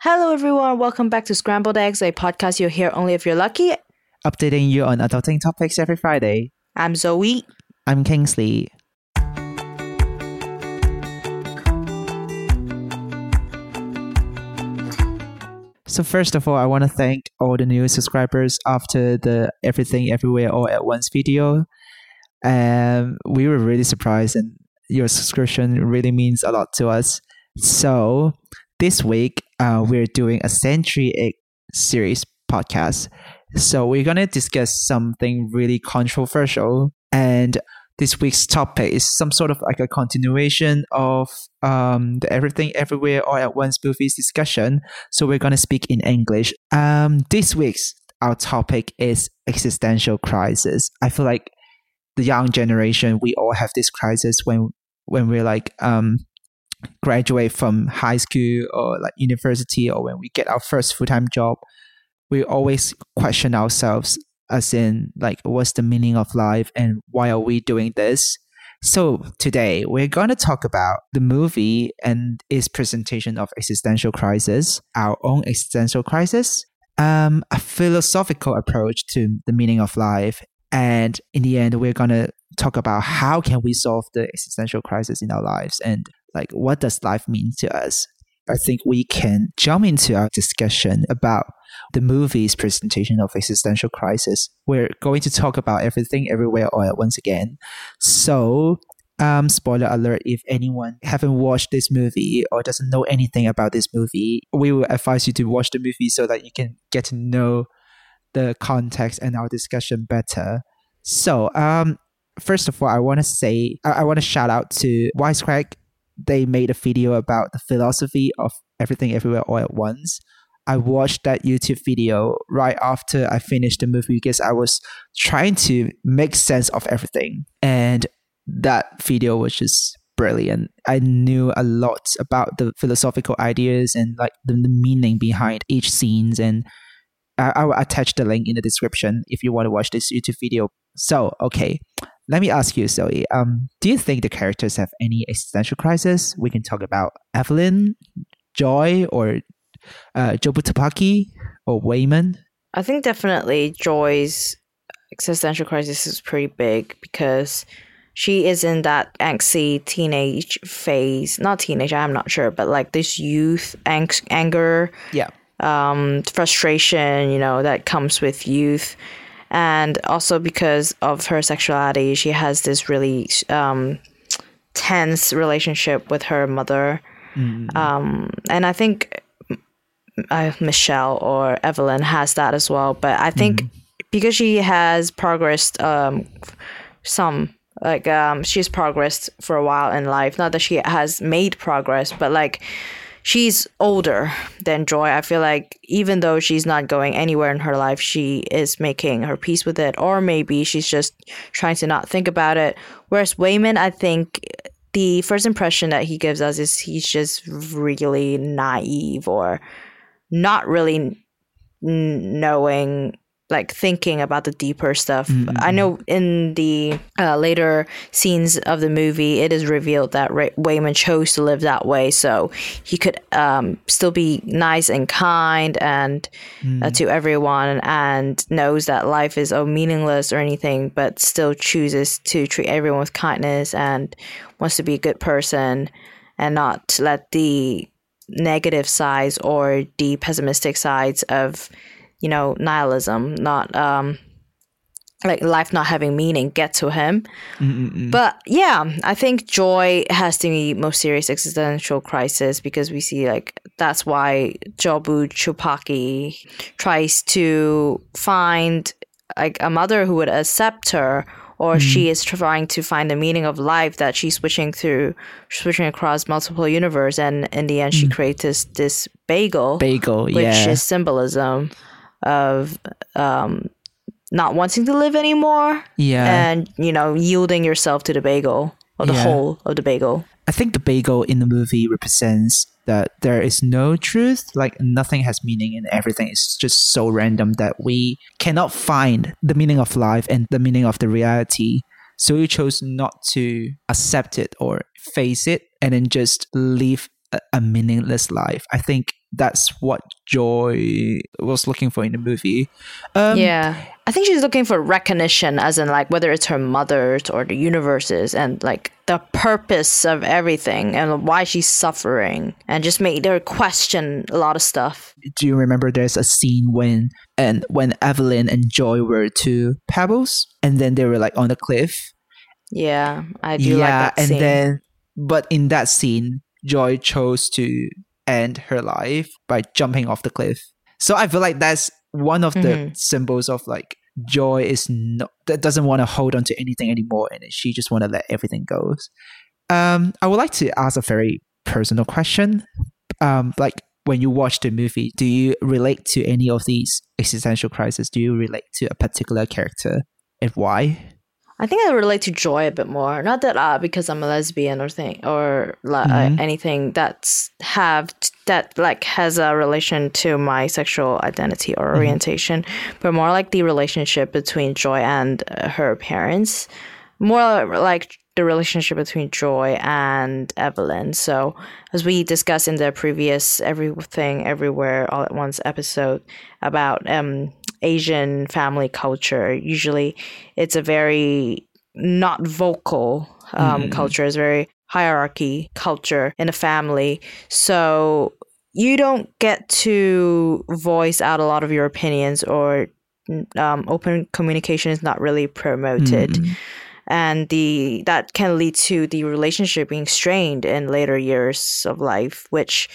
Hello, everyone. Welcome back to Scrambled Eggs, a podcast you'll hear only if you're lucky. Updating you on adulting topics every Friday. I'm Zoe. I'm Kingsley. So first of all, I want to thank all the new subscribers after the Everything Everywhere All at Once video. And we were really surprised and your subscription really means a lot to us. So this week, uh, we're doing a Century Egg series podcast. So we're going to discuss something really controversial. And this week's topic is some sort of like a continuation of um, the Everything Everywhere All at Once movies discussion. So we're going to speak in English. Um, this week's our topic is existential crisis. I feel like the young generation, we all have this crisis when when we're like um, graduate from high school or like university or when we get our first full-time job we always question ourselves as in like what's the meaning of life and why are we doing this? So today we're going to talk about the movie and its presentation of existential crisis our own existential crisis um, a philosophical approach to the meaning of life and in the end we're going to talk about how can we solve the existential crisis in our lives and like what does life mean to us? I think we can jump into our discussion about the movie's presentation of existential crisis. We're going to talk about everything everywhere all at once again. So um, spoiler alert if anyone haven't watched this movie or doesn't know anything about this movie we will advise you to watch the movie so that you can get to know the context and our discussion better. So um first of all i want to say i, I want to shout out to Wisecrack they made a video about the philosophy of everything everywhere all at once. I watched that YouTube video right after I finished the movie because I was trying to make sense of everything. And that video was just brilliant. I knew a lot about the philosophical ideas and like the, the meaning behind each scenes and I, I will attach the link in the description if you want to watch this YouTube video. So, okay, let me ask you, Zoe. Um, do you think the characters have any existential crisis? We can talk about Evelyn, Joy, or uh, Jobu Tupaki, or Waymond. I think definitely Joy's existential crisis is pretty big because she is in that angsty teenage phase. Not teenage, I'm not sure, but like this youth ang- anger, Yeah. um, frustration, you know, that comes with youth. And also because of her sexuality, she has this really um, tense relationship with her mother. Um, and I think uh, Michelle or Evelyn has that as well. But I think because she has progressed um, some, like um, she's progressed for a while in life. Not that she has made progress, but like she's older than Joy. I feel like even though she's not going anywhere in her life, she is making her peace with it, or maybe she's just trying to not think about it. Whereas Waymond, I think the first impression that he gives us is he's just really naive or not really knowing like thinking about the deeper stuff. I know in the uh, later scenes of the movie, it is revealed that Ray- Waymond chose to live that way, so he could um, still be nice and kind and uh, to everyone, and knows that life is oh meaningless or anything, but still chooses to treat everyone with kindness and wants to be a good person and not let the negative sides or the pessimistic sides of you know nihilism not um like life not having meaning get to him. But yeah i think joy has to be the most serious existential crisis because we see like that's why jobu chupaki tries to find like a mother who would accept her or she is trying to find the meaning of life that she's switching through switching across multiple universe and in the end she creates this, this bagel Bagel, which yeah. is symbolism of um, not wanting to live anymore Yeah. and you know yielding yourself to the bagel or the Yeah. whole of the bagel I think the bagel in the movie represents that there is no truth, like nothing has meaning and everything is just so random that we cannot find the meaning of life and the meaning of the reality. So we chose not to accept it or face it and then just live a, meaningless life. I think that's what Joy was looking for in the movie. Um, yeah. I think she's looking for recognition, as in, like, whether it's her mother's or the universe's, and like the purpose of everything and why she's suffering, and just made her question a lot of stuff. Do you remember there's a scene when and when Evelyn and Joy were two pebbles, and then they were like on the cliff. Yeah, I do like yeah, that and scene. then but in that scene, Joy chose to end her life by jumping off the cliff. So I feel like that's one of the Mhm. symbols of like Joy is not that doesn't want to hold on to anything anymore, and she just want to let everything go. Um, I would like to ask a very personal question. Um, like when you watch the movie, do you relate to any of these existential crises? Do you relate to a particular character, and why? I think I relate to Joy a bit more. Not that uh, because I'm a lesbian or thing or li- Mhm. uh, anything that's have that like has a relation to my sexual identity or Mm-hmm. orientation, but more like the relationship between Joy and uh, her parents. More like the relationship between Joy and Evelyn. So, as we discussed in the previous Everything Everywhere All at Once episode about um, Asian family culture, usually it's a very not vocal um, Mm. culture, it's very hierarchy culture in a family. So, you don't get to voice out a lot of your opinions or um, open communication is not really promoted Mm. and the that can lead to the relationship being strained in later years of life which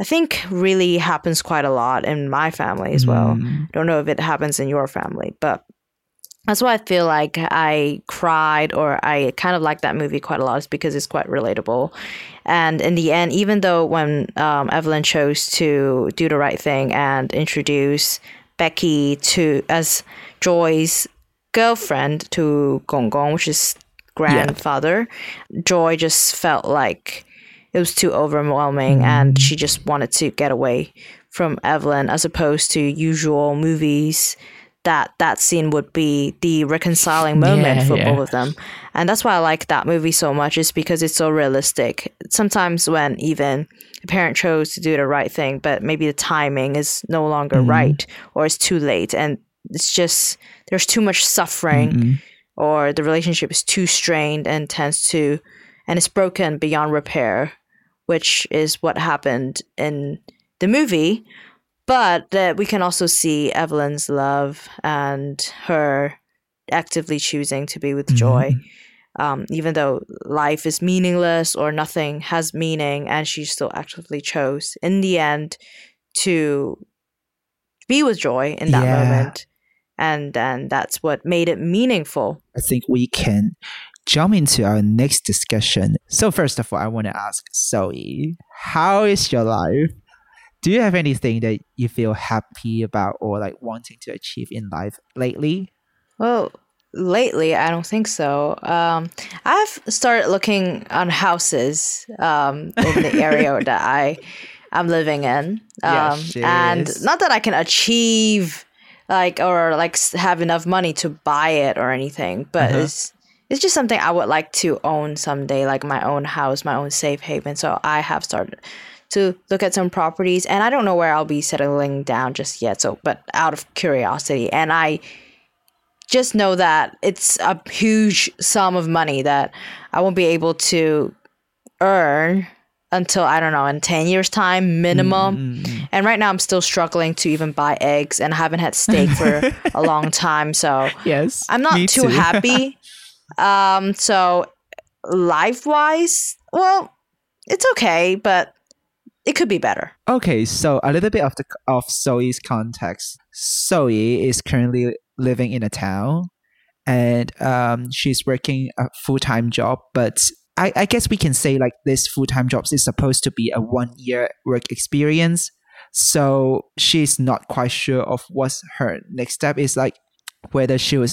i think really happens quite a lot in my family as well. Mm. don't know if it happens in your family but that's why i feel like i cried or i kind of like that movie quite a lot is because it's quite relatable. And in the end even though when um, evelyn chose to do the right thing and introduce becky to as joy's girlfriend to Gong Gong, which is grandfather, Joy just felt like it was too overwhelming and she just wanted to get away from Evelyn as opposed to usual movies that that scene would be the reconciling moment Yeah, for yeah. both of them. And that's why I like that movie so much is because it's so realistic. Sometimes when even a parent chose to do the right thing, but maybe the timing is no longer Mhm. right or it's too late and it's just there's too much suffering Mm-mm. or the relationship is too strained and tends to and it's broken beyond repair which is what happened in the movie but uh, we can also see evelyn's love and her actively choosing to be with joy Mhm. um, even though life is meaningless or nothing has meaning and she still actively chose in the end to be with joy in that Yeah. moment and then that's what made it meaningful I think we can jump into our next discussion. So first of all, I want to ask Zoe, how is your life? Do you have anything that you feel happy about or like wanting to achieve in life lately? well lately i don't think so um, i've started looking on houses um, in the area that i i'm living in um, she and is. not that i can achieve like or like have enough money to buy it or anything but Uh-huh. it's it's just something i would like to own someday like my own house my own safe haven. So i have started to look at some properties and i don't know where i'll be settling down just yet so but out of curiosity. And i just know that it's a huge sum of money that i won't be able to earn until i don't know in 10 years time minimum. Mm, and right now i'm still struggling to even buy eggs and I haven't had steak for a long time so yes. i'm not me too, happy um so life wise well it's okay but it could be better Okay, so a little bit of the of Zoe's context. Zoe is currently living in a town, and um, she's working a full time job. But I, I guess we can say like this full time job is supposed to be a one year work experience. So she's not quite sure of what's her next step is like, whether she will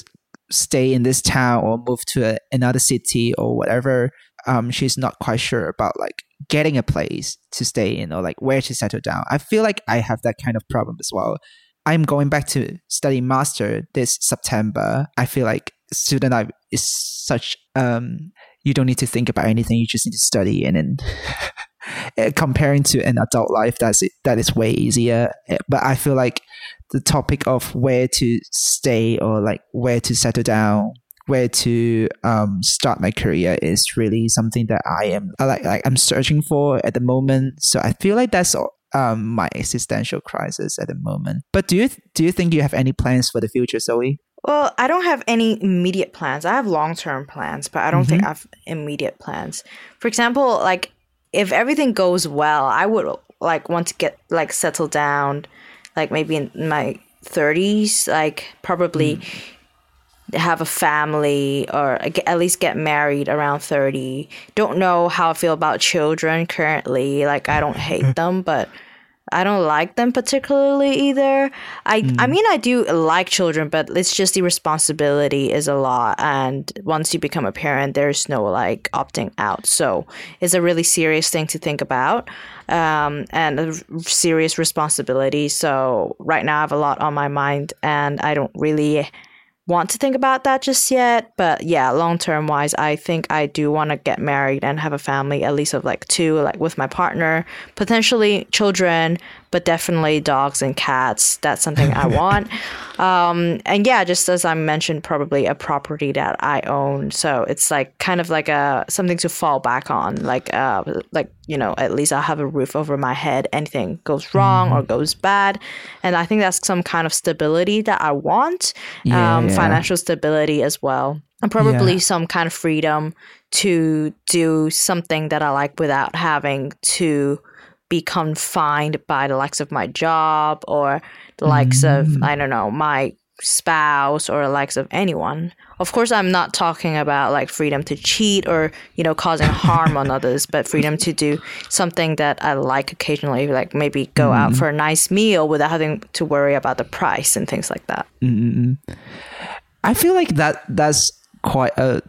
stay in this town or move to a, another city or whatever. Um, she's not quite sure about like getting a place to stay in or like where to settle down. I feel like I have that kind of problem as well. I'm going back to study master this September. I feel like student life is such um you don't need to think about anything. You just need to study, and eh, comparing to an adult life, that's it, that is way easier. Eh, But I feel like the topic of where to stay or like where to settle down, where to um, start my career is really something that I am like like I'm searching for at the moment. So I feel like that's um, my existential crisis at the moment. But do you do you think you have any plans for the future, Zoe? Well, I don't have any immediate plans. I have long term plans, but I don't think mm-hmm. I have immediate plans. For example, like if everything goes well, I would like want to get like settle down, like maybe in my thirties, like probably mm-hmm. have a family or at least get married around 30 don't know how i feel about children currently like i don't hate them but i don't like them particularly either. I i mean i do like children but it's just the responsibility is a lot. And once you become a parent there's no like opting out. So it's a really serious thing to think about um, and a r- serious responsibility. So right now i have a lot on my mind and i don't really want to think about that just yet. But yeah, long term wise, I think I do want to get married and have a family, at least of like two, like with my partner, potentially children, but definitely dogs and cats. That's something I want. Um, and yeah, just as I mentioned, probably a property that I own. So it's like kind of like a something to fall back on. Like uh, like you know, at least I'll have a roof over my head. Anything goes wrong or goes bad, and I think that's some kind of stability that I want. Yeah, um, yeah. financial stability as well, and probably Yeah. some kind of freedom to do something that I like without having to be confined by the likes of my job or the likes of Mm. I don't know my spouse or the likes of anyone. Of course, I'm not talking about like freedom to cheat or you know causing harm on others, but freedom to do something that I like occasionally, like maybe go Mm. out for a nice meal without having to worry about the price and things like that. Mm-mm. I feel like that that's quite a.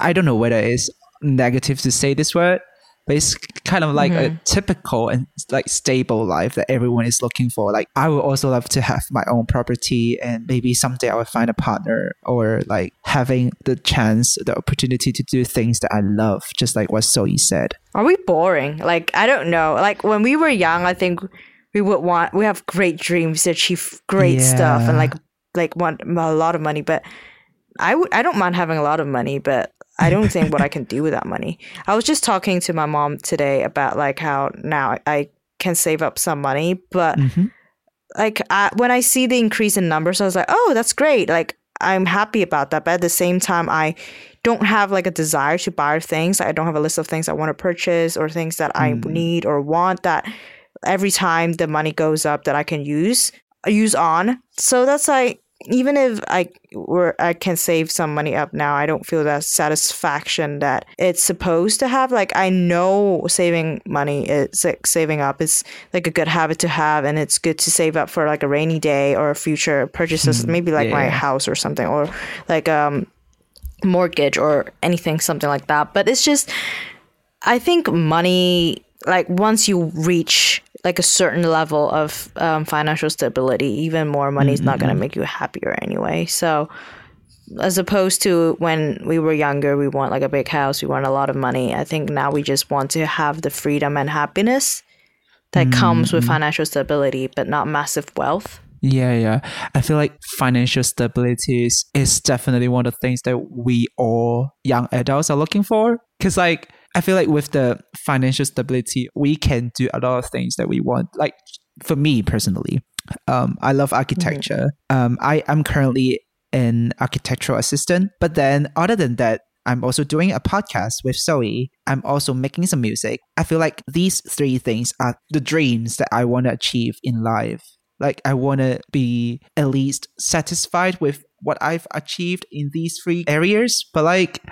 I don't know whether it's negative to say this word, but it's kind of like a mm-hmm. typical and like stable life that everyone is looking for. Like I would also love to have my own property, and maybe someday I will find a partner, or like having the chance, the opportunity to do things that I love, just like what Zoe said. Are we boring? Like I don't know. Like when we were young, I think we would want we have great dreams to achieve great stuff and like like want a lot of money. But I would I don't mind having a lot of money, but I don't think what I can do with that money. I was just talking to my mom today about like how now I can save up some money, but Mhm. like I, when I see the increase in numbers, I was like, oh, that's great. Like I'm happy about that. But at the same time, I don't have like a desire to buy things. I don't have a list of things I want to purchase or things that I need or want that every time the money goes up that I can use use on. So that's like even if I were I can save some money up now, I don't feel that satisfaction that it's supposed to have. Like I know saving money is like saving up is like a good habit to have and it's good to save up for like a rainy day or future purchases, maybe like my house or something or like um mortgage or anything something like that. But it's just I think money, like once you reach like a certain level of um, financial stability, even more money is not going to make you happier anyway. So, as opposed to when we were younger, we want like a big house, we want a lot of money. I think now we just want to have the freedom and happiness that comes with financial stability, but not massive wealth. Yeah, yeah. I feel like financial stability is, is definitely one of the things that we all young adults are looking for. Because, like, I feel like with the financial stability, we can do a lot of things that we want. Like, for me personally, um, I love architecture. Um, I am currently an architectural assistant. But then, other than that, I'm also doing a podcast with Zoe. I'm also making some music. I feel like these three things are the dreams that I want to achieve in life. Like, I want to be at least satisfied with what I've achieved in these three areas. But, like,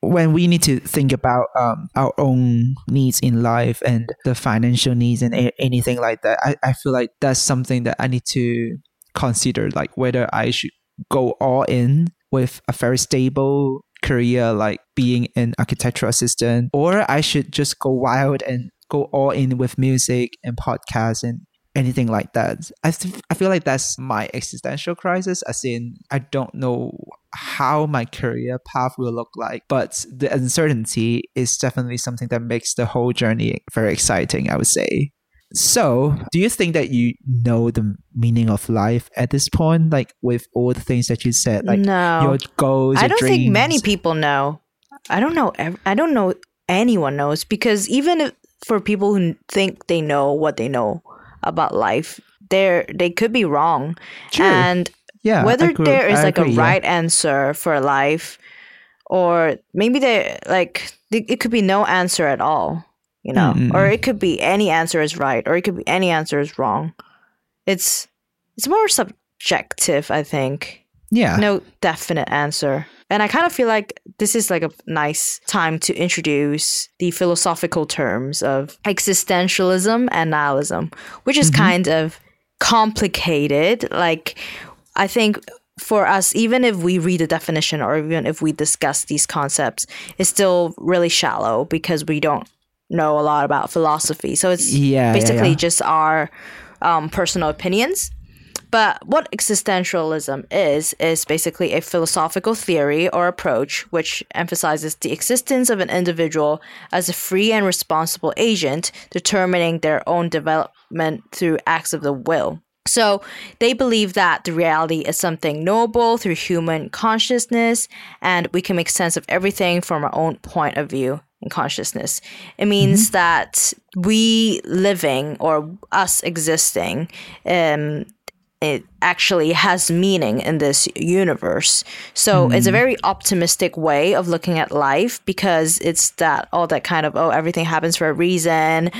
when we need to think about um, our own needs in life and the financial needs and a- anything like that, I, I feel like that's something that I need to consider, like whether I should go all in with a very stable career, like being an architectural assistant, or I should just go wild and go all in with music and podcasts and anything like that. I th- I feel like that's my existential crisis. As in, I don't know how my career path will look like, but the uncertainty is definitely something that makes the whole journey very exciting. I would say. So, do you think that you know the meaning of life at this point? Like with all the things that you said, like no. your goals. I your don't dreams? think many people know. I don't know. I don't know anyone knows because even if, for people who think they know what they know about life, they're they could be wrong. True. And Yeah, whether agree- there is I like agree, a yeah. right answer for life, or maybe there like it could be no answer at all. You know, Mm, or it could be any answer is right, or it could be any answer is wrong. It's it's more subjective, I think Yeah. no definite answer. And I kind of feel like this is like a nice time to introduce the philosophical terms of existentialism and nihilism, which is kind of complicated. Like, I think for us, even if we read the definition or even if we discuss these concepts, it's still really shallow because we don't know a lot about philosophy. So it's Yeah, yeah, basically yeah. just our um, personal opinions. But what existentialism is, is basically a philosophical theory or approach which emphasizes the existence of an individual as a free and responsible agent determining their own development through acts of the will. So they believe that the reality is something knowable through human consciousness, and we can make sense of everything from our own point of view and consciousness. It means that we living or us existing um, it actually has meaning in this universe. So it's a very optimistic way of looking at life because it's that all that kind of oh everything happens for a reason.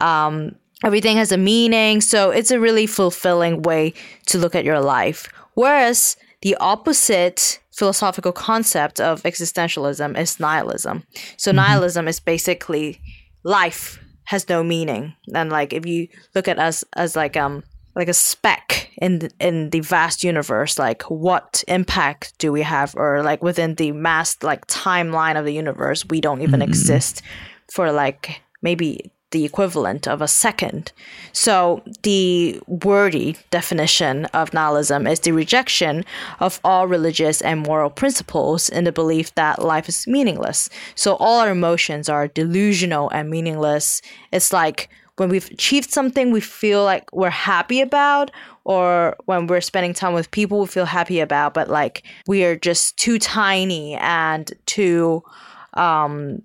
Um, everything has a meaning. So it's a really fulfilling way to look at your life. Whereas the opposite philosophical concept of existentialism is nihilism. So nihilism is basically life has no meaning. And like if you look at us as like um like a speck in the, in the vast universe like what impact do we have? Or like within the mass like timeline of the universe we don't even mm-hmm. exist for like maybe the equivalent of a second. So the wordy definition of nihilism is the rejection of all religious and moral principles in the belief that life is meaningless. So all our emotions are delusional and meaningless. It's like when we've achieved something we feel like we're happy about or when we're spending time with people we feel happy about but like we are just too tiny and too um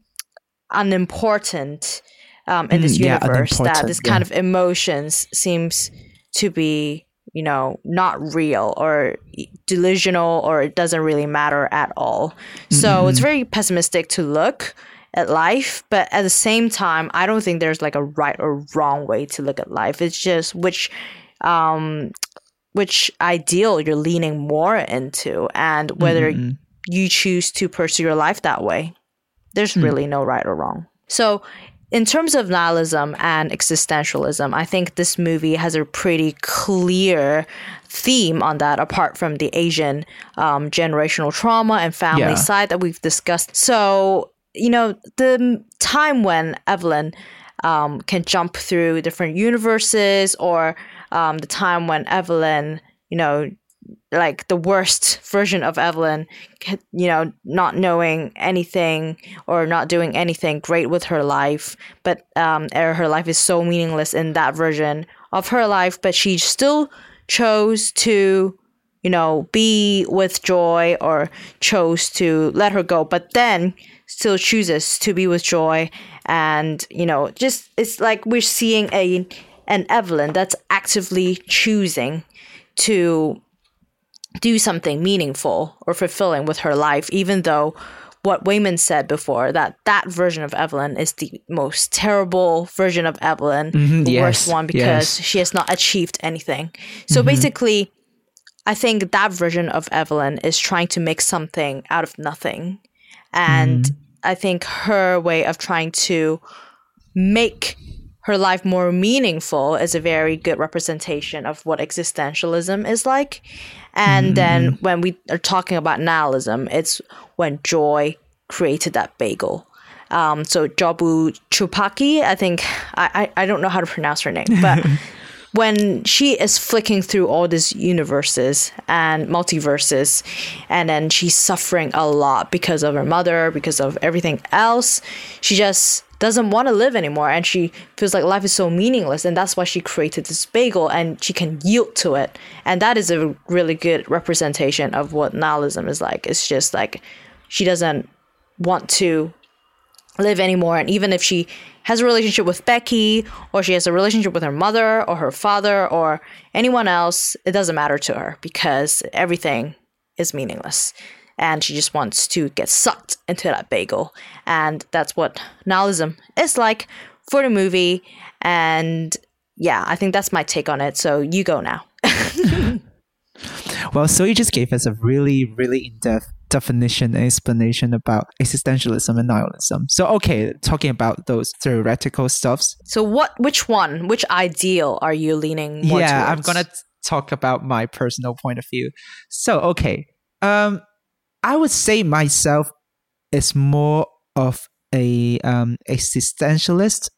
unimportant um, in this Mm, yeah, universe that unimportant, this yeah. kind of emotions seems to be you know not real or delusional or it doesn't really matter at all so it's very pessimistic to look at life but at the same time i don't think there's like a right or wrong way to look at life it's just which um which ideal you're leaning more into and whether Mhm. you choose to pursue your life that way there's really no right or wrong so in terms of nihilism and existentialism, I think this movie has a pretty clear theme on that, apart from the Asian um, generational trauma and family Yeah. side that we've discussed. So, you know, the time when Evelyn um, can jump through different universes, or um, the time when Evelyn, you know, like the worst version of Evelyn, you know, not knowing anything or not doing anything great with her life, but um, er, her life is so meaningless in that version of her life, but she still chose to, you know, be with joy or chose to let her go, but then still chooses to be with joy, and you know, just it's like we're seeing a an Evelyn that's actively choosing to do something meaningful or fulfilling with her life, even though what Waymond said before that that version of Evelyn is the most terrible version of Evelyn, Mhm, the yes, worst one because yes. she has not achieved anything. So basically, I think that version of Evelyn is trying to make something out of nothing, and I think her way of trying to make her life more meaningful is a very good representation of what existentialism is like. And then when we are talking about nihilism, it's when Joy created that bagel. Um, so Jobu Chupaki, I think I, I, I don't know how to pronounce her name, but when she is flicking through all these universes and multiverses, and then she's suffering a lot because of her mother, because of everything else, she just doesn't want to live anymore and she feels like life is so meaningless and that's why she created this bagel and she can yield to it. And that is a really good representation of what nihilism is like. It's just like she doesn't want to live anymore and even if she has a relationship with Becky or she has a relationship with her mother or her father or anyone else it doesn't matter to her because everything is meaningless and she just wants to get sucked into that bagel. And that's what nihilism is like for the movie. And yeah, I think that's my take on it. So you go now. well, so you just gave us a really, really in depth definition and explanation about existentialism and nihilism. So okay, talking about those theoretical stuffs. So what which one, which ideal are you leaning more Yeah, towards? I'm gonna talk about my personal point of view. So okay. Um I would say myself is more of a um, existentialist.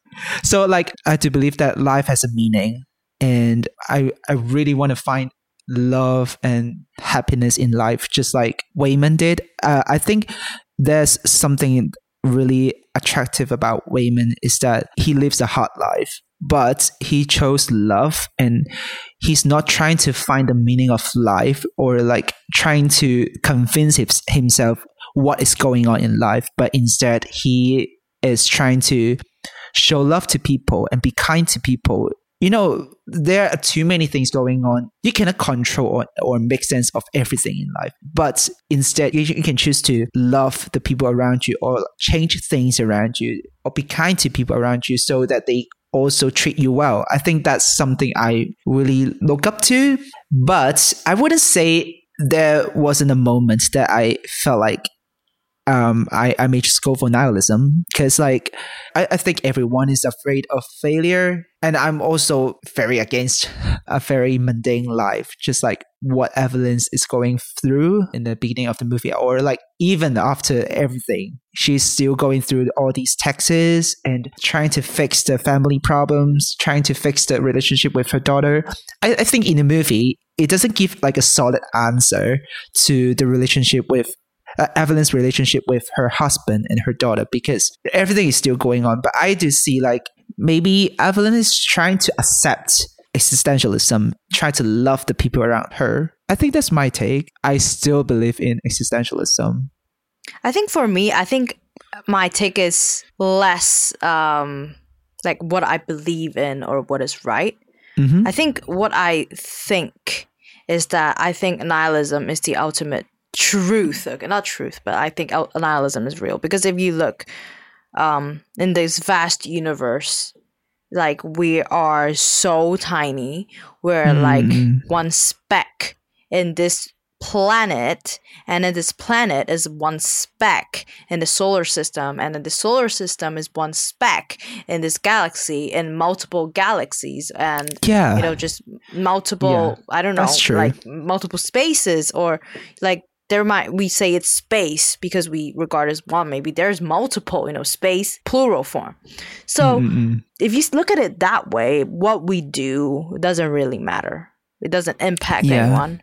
So like I do believe that life has a meaning, and I I really want to find love and happiness in life, just like Waymond did. Uh, I think there's something really attractive about Waymond is that he lives a hard life, but he chose love and he's not trying to find the meaning of life or like trying to convince himself what is going on in life, but instead he is trying to show love to people and be kind to people you know, there are too many things going on. You cannot control or, or make sense of everything in life. But instead, you, you can choose to love the people around you or change things around you or be kind to people around you so that they also treat you well. I think that's something I really look up to. But I wouldn't say there wasn't a moment that I felt like um, I, I may just go for nihilism because like I, I think everyone is afraid of failure and I'm also very against a very mundane life just like what Evelyn's is going through in the beginning of the movie or like even after everything. She's still going through all these taxes and trying to fix the family problems trying to fix the relationship with her daughter. I, I think in the movie it doesn't give like a solid answer to the relationship with uh, Evelyn's relationship with her husband and her daughter because everything is still going on. But I do see like maybe Evelyn is trying to accept existentialism, try to love the people around her. I think that's my take. I still believe in existentialism. I think for me, I think my take is less um, like what I believe in or what is right. Mm-hmm. I think what I think is that I think nihilism is the ultimate truth. Okay, not truth, but I think nihilism is real because if you look um, in this vast universe, like we are so tiny, we're mm. like one speck in this planet and then this planet is one speck in the solar system and then the solar system is one speck in this galaxy in multiple galaxies and yeah you know just multiple yeah, i don't know like multiple spaces or like there might we say it's space because we regard as one maybe there's multiple you know space plural form so mm-hmm. if you look at it that way what we do doesn't really matter it doesn't impact yeah. anyone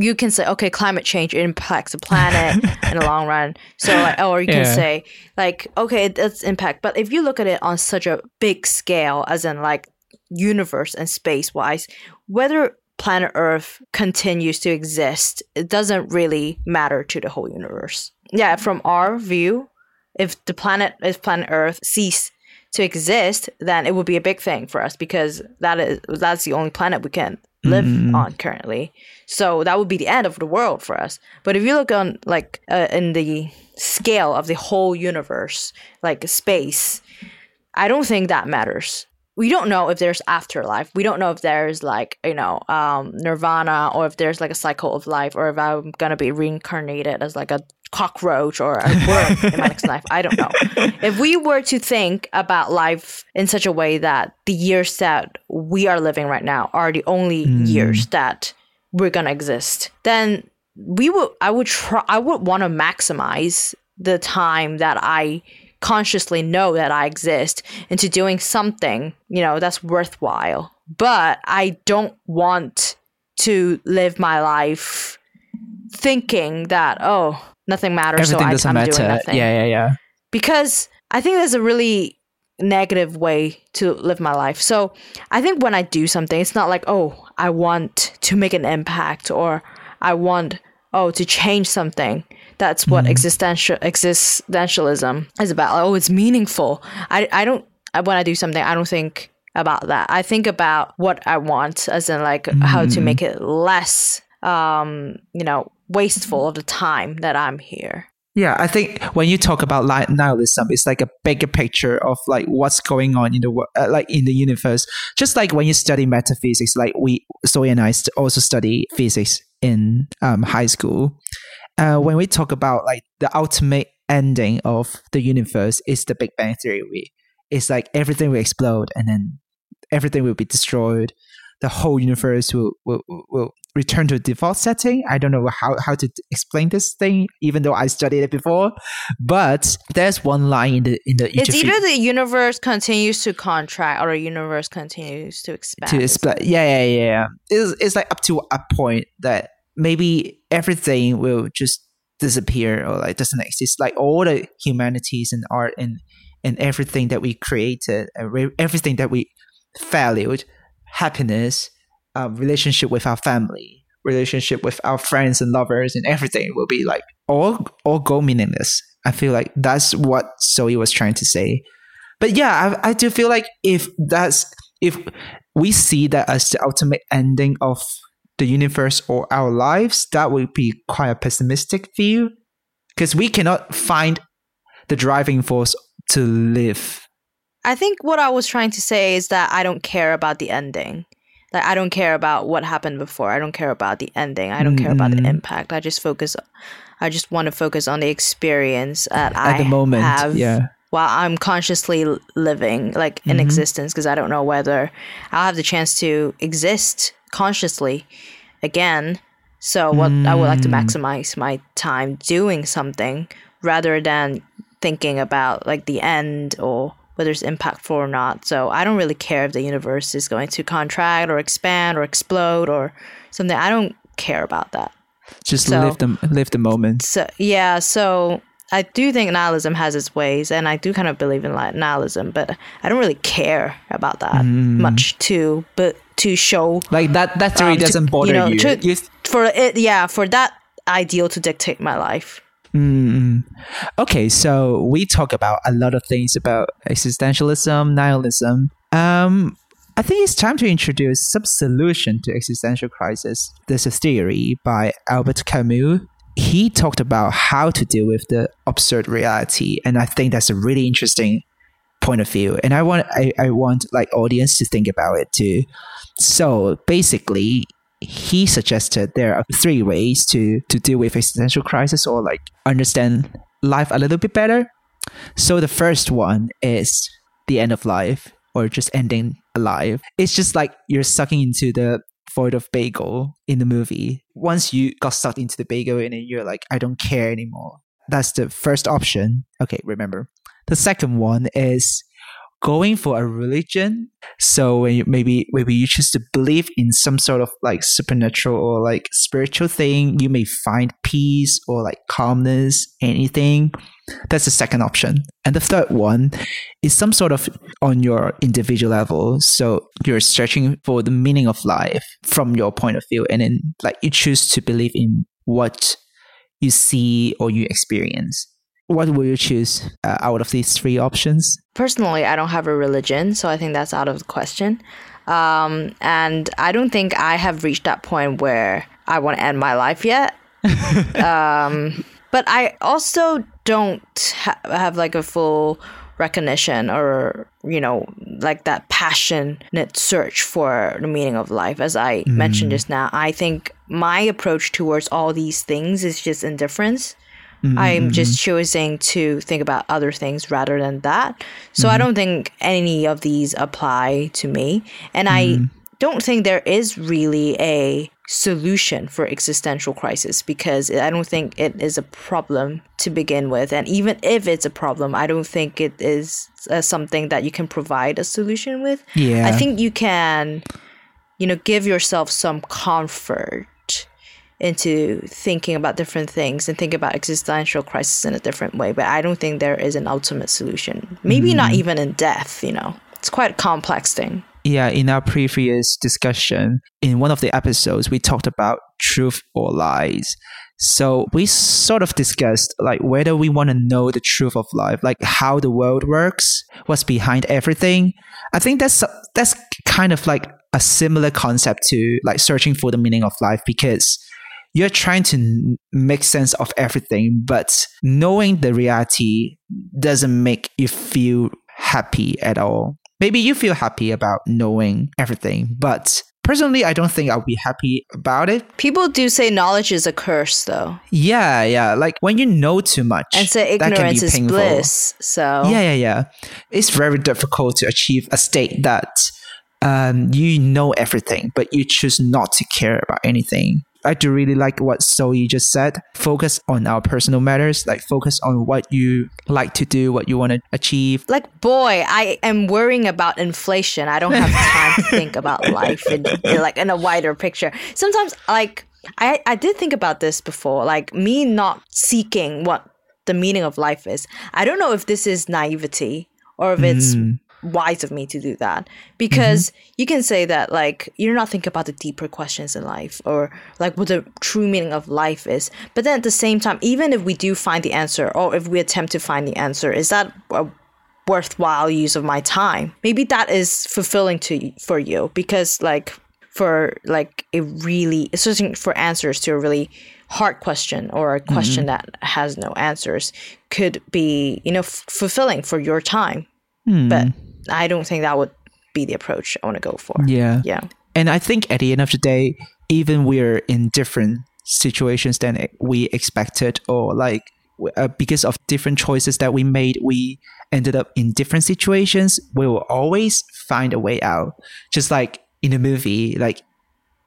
you can say okay climate change impacts the planet in the long run so like, or you can yeah. say like okay it does impact but if you look at it on such a big scale as in like universe and space wise whether planet Earth continues to exist, it doesn't really matter to the whole universe. Yeah, from our view, if the planet if planet Earth cease to exist, then it would be a big thing for us because that is that's the only planet we can live mm. on currently. So that would be the end of the world for us. But if you look on like uh, in the scale of the whole universe, like space, I don't think that matters we don't know if there's afterlife. We don't know if there's like, you know, um, nirvana or if there's like a cycle of life or if I'm gonna be reincarnated as like a cockroach or a worm in my next life. I don't know. If we were to think about life in such a way that the years that we are living right now are the only mm. years that we're gonna exist, then we would I would try I would want to maximize the time that I consciously know that I exist into doing something, you know, that's worthwhile but I don't want to live my life thinking that oh nothing matters Everything so I, doesn't I'm matter. doing nothing Yeah, yeah, yeah. because I think there's a really negative way to live my life. So I think when I do something, it's not like, oh, I want to make an impact or I want, oh, to change something. That's what existential existentialism is about. Oh, it's meaningful. I, I don't, when I do something, I don't think about that. I think about what I want, as in like how to make it less, um, you know, wasteful of the time that I'm here. Yeah, I think when you talk about li- nihilism, it's like a bigger picture of like what's going on in the wo- uh, like in the universe. Just like when you study metaphysics, like we Zoe and I also study physics in um, high school. Uh, when we talk about like the ultimate ending of the universe is the Big Bang Theory. It's like everything will explode and then everything will be destroyed. The whole universe will will, will return to a default setting. I don't know how, how to explain this thing, even though I studied it before. But there's one line in the in the It's either the universe continues to contract or the universe continues to expand. to. Yeah, yeah, yeah, yeah. It's, it's like up to a point that maybe everything will just disappear or like doesn't exist. Like all the humanities and art and and everything that we created, everything that we valued, happiness, um, relationship with our family, relationship with our friends and lovers, and everything will be like all all go meaningless. I feel like that's what Zoe was trying to say. But yeah, I, I do feel like if that's if we see that as the ultimate ending of the universe or our lives, that would be quite a pessimistic view because we cannot find the driving force to live. I think what I was trying to say is that I don't care about the ending. Like I don't care about what happened before. I don't care about the ending. I don't care about the mm-hmm. impact. I just focus. I just want to focus on the experience that At I the moment, have yeah. While I'm consciously living, like in Mhm. existence, because I don't know whether I'll have the chance to exist consciously again. So what I would like to Mm. maximize my time doing something rather than thinking about like the end or whether it's impactful or not. So I don't really care if the universe is going to contract or expand or explode or something. I don't care about that. Just So- live the live the moment. So yeah, so I do think nihilism has its ways, and I do kind of believe in nihilism, but I don't really care about that Mm. much to but to show Like that that theory Um, doesn't bother you know, you. to- You- for it. Yeah, for that ideal to dictate my life. Mm. Okay, so we talk about a lot of things about existentialism, nihilism. Um, I think it's time to introduce some solution to existential crisis. There's a theory by Albert Camus. He talked about how to deal with the absurd reality, and I think that's a really interesting point of view. And I want I, I want like audience to think about it too. So basically, he suggested there are three ways to to deal with existential crisis or like understand life a little bit better. So the first one is the end of life or just ending alive. It's just like you're sucking into the void of bagel in the movie. Once you got sucked into the bagel and then you're like, I don't care anymore. That's the first option. Okay, remember. The second one is going for a religion so when you, maybe maybe you choose to believe in some sort of like supernatural or like spiritual thing, you may find peace or like calmness, anything. That's the second option. And the third one is some sort of on your individual level. So you're searching for the meaning of life from your point of view, and then like you choose to believe in what you see or you experience. What will you choose uh, out of these three options? Personally, I don't have a religion, so I think that's out of the question. Um, and I don't think I have reached that point where I want to end my life yet. um, but I also don't ha- have like a full recognition or you know like that passionate search for the meaning of life as i mentioned just now i think my approach towards all these things is just indifference Mm-hmm, I'm just mm-hmm. choosing to think about other things rather than that. So I mm-hmm. don't think any of these apply to me. And I don't think there is really a solution for existential crisis because I don't think it is a problem to begin with. And even if it's a problem, I don't think it is uh, something that you can provide a solution with. Yeah. I think you can, you know, give yourself some comfort into thinking about different things and think about existential crisis in a different way. But I don't think there is an ultimate solution. Maybe not mm-hmm. even in death, you know. It's quite a complex thing. yeah, in our previous discussion, in one of the episodes, we talked about truth or lies. So we sort of discussed like whether we want to know the truth of life, like how the world works, what's behind everything. I think that's that's kind of like a similar concept to like searching for the meaning of life because you're trying to make sense of everything, but knowing the reality doesn't make you feel happy at all. Maybe you feel happy about knowing everything, but personally, I don't think I'll be happy about it. People do say knowledge is a curse, though, Yeah, yeah. Like when you know too much, and say that can be ignorance is painful. bliss. So Yeah, yeah, yeah. It's very difficult to achieve a state that um, you know everything, but you choose not to care about anything. I do really like what Zoe just said. Focus on our personal matters, like focus on what you like to do, what you want to achieve. like boy i am worrying about inflation i don't have time to think about life in, in like in a wider picture sometimes like i i did think about this before like me not seeking what the meaning of life is i don't know if this is naivety or if it's Mm. Wise of me to do that. Because you can say that like you're not thinking about the deeper questions in life or like what the true meaning of life is. But then at the same time even if we do find the answer or if we attempt to find the answer is that a worthwhile use of my time? Maybe that is fulfilling to for you. Because like for like a really searching for answers to a really hard question or a question that has no answers could be you know f- fulfilling for your time. Hmm. but I don't think that would be the approach I want to go for. yeah. Yeah. And I think at the end of the day, even we're in different situations than we expected, or like uh, because of different choices that we made, we ended up in different situations. We will always find a way out. Just like in a movie, like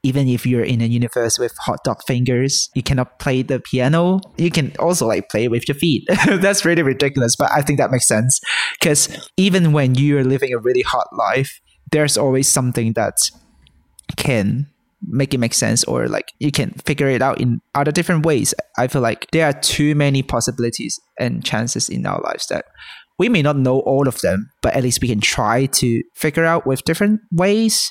even if you're in a universe with hot dog fingers, you cannot play the piano. You can also like play with your feet. That's really ridiculous, but I think that makes sense because even when you're living a really hard life, there's always something that can make it make sense or like you can figure it out in other different ways. I feel like there are too many possibilities and chances in our lives that we may not know all of them, but at least we can try to figure out with different ways.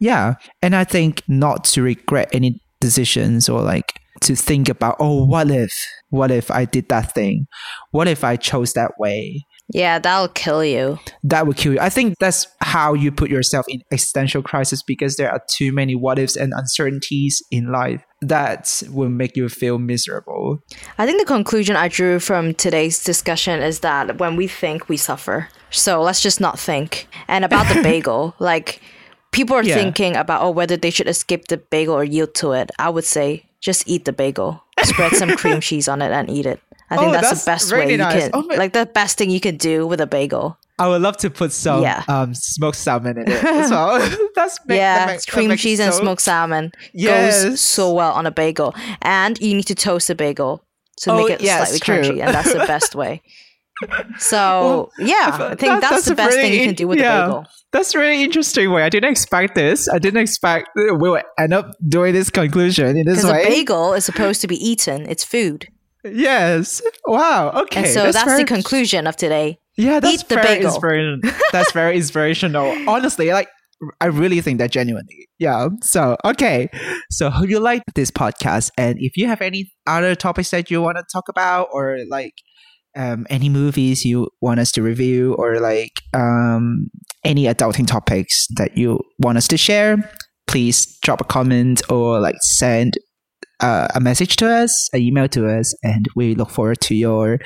Yeah. And I think not to regret any decisions or like to think about, oh, what if? What if I did that thing? What if I chose that way? Yeah, that'll kill you. that would kill you. I think that's how you put yourself in existential crisis because there are too many what ifs and uncertainties in life that will make you feel miserable. I think the conclusion I drew from today's discussion is that when we think, we suffer. So let's just not think. And about the bagel, like people are Yeah. thinking about oh whether they should escape the bagel or yield to it. I would say just eat the bagel, spread some cream cheese on it, and eat it. I think Oh, that's, that's the best really way you nice. can, Oh my- like the best thing you can do with a bagel. I would love to put some Yeah. um, smoked salmon in it as well. that's make, yeah, that make- cream cheese and smoked salmon Yes. goes so well on a bagel. And you need to toast the bagel to Oh, make it yes, slightly true. crunchy, and that's the best way. So yeah, uh, I think that- that's, that's the a best thing you can do with yeah. a bagel. That's really interesting way. I didn't expect this. I didn't expect uh, we will end up doing this conclusion in this Because a bagel is supposed to be eaten; it's food, yes. Wow. Okay. and so that's, very- the conclusion of today. Yeah, that's Eat the very bagel. inspiration. That's very inspirational. Honestly, like I really think that genuinely. Yeah. So okay. So hope you like this podcast, and if you have any other topics that you want to talk about, or like um, any movies you want us to review, or like um, any adulting topics that you want us to share, please drop a comment or like send uh, a message to us, an email to us, and we look forward to your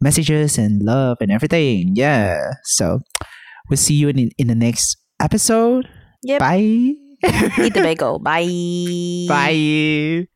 messages and love and everything. Yeah. So we'll see you in in the next episode. Yep. Bye. Eat the bagel. Bye. Bye.